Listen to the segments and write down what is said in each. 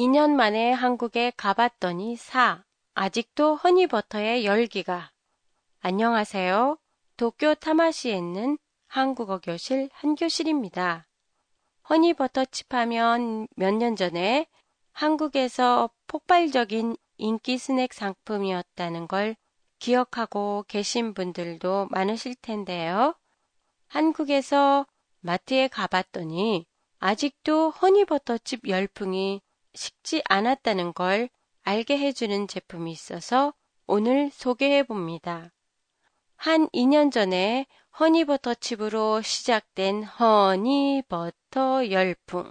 2년 만에 한국에 가봤더니 4. 아직도 허니버터의 열기가. 안녕하세요. 도쿄 타마시에 있는 한국어 교실 한교실입니다. 허니버터 칩 하면 몇 년 전에 한국에서 폭발적인 인기 스낵 상품이었다는 걸 기억하고 계신 분들도 많으실 텐데요. 한국에서 마트에 가봤더니 아직도 허니버터칩 열풍이 식지 않았다는 걸 알게 해주는 제품이 있어서 오늘 소개해 봅니다. 한 2년 전에 허니버터칩으로 시작된 허니버터 열풍.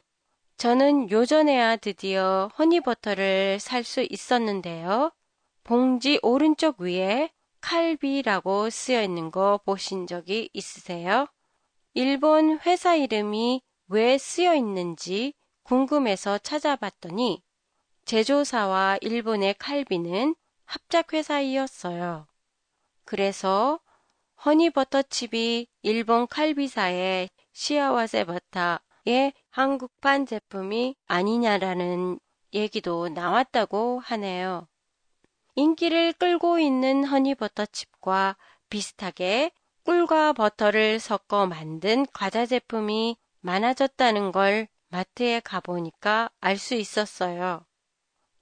저는 요전에야 드디어 허니버터를 살 수 있었는데요. 봉지 오른쪽 위에 칼비라고 쓰여 있는 거 보신 적이 있으세요? 일본 회사 이름이 왜 쓰여 있는지 궁금해서 찾아봤더니 제조사와 일본의 칼비는 합작회사이었어요. 그래서 허니버터칩이 일본 칼비사의 시아와세 버터의 한국판 제품이 아니냐라는 얘기도 나왔다고 하네요. 인기를 끌고 있는 허니버터칩과 비슷하게 꿀과 버터를 섞어 만든 과자 제품이 많아졌다는 걸 마트에 가보니까 알 수 있었어요.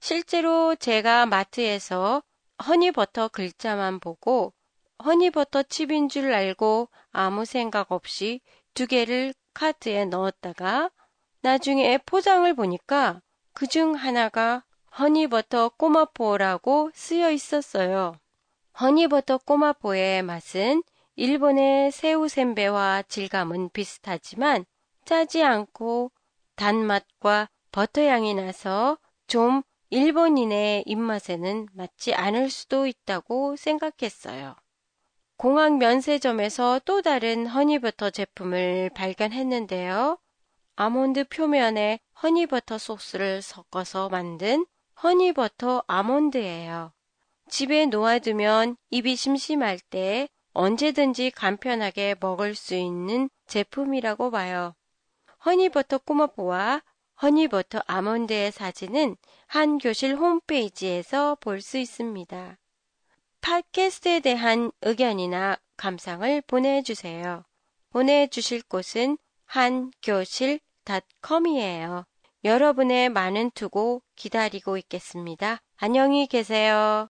실제로 제가 마트에서 허니버터 글자만 보고 허니버터 칩인 줄 알고 아무 생각 없이 두 개를 카트에 넣었다가 나중에 포장을 보니까 그 중 하나가 허니버터 꼬마포라고 쓰여 있었어요. 허니버터 꼬마포의 맛은 일본의 새우센베와 질감은 비슷하지만 짜지 않고 단맛과 버터 향이 나서 좀 일본인의 입맛에는 맞지 않을 수도 있다고 생각했어요. 공항 면세점에서 또 다른 허니버터 제품을 발견했는데요. 아몬드 표면에 허니버터 소스를 섞어서 만든 허니버터 아몬드예요. 집에 놓아두면 입이 심심할 때 언제든지 간편하게 먹을 수 있는 제품이라고 봐요. 허니버터 꼬마포와 허니버터 아몬드의 사진은 한 교실 홈페이지에서 볼 수 있습니다. 팟캐스트에 대한 의견이나 감상을 보내주세요. 보내주실 곳은 한교실닷컴이에요. 여러분의 많은 투고 기다리고 있겠습니다. 안녕히 계세요.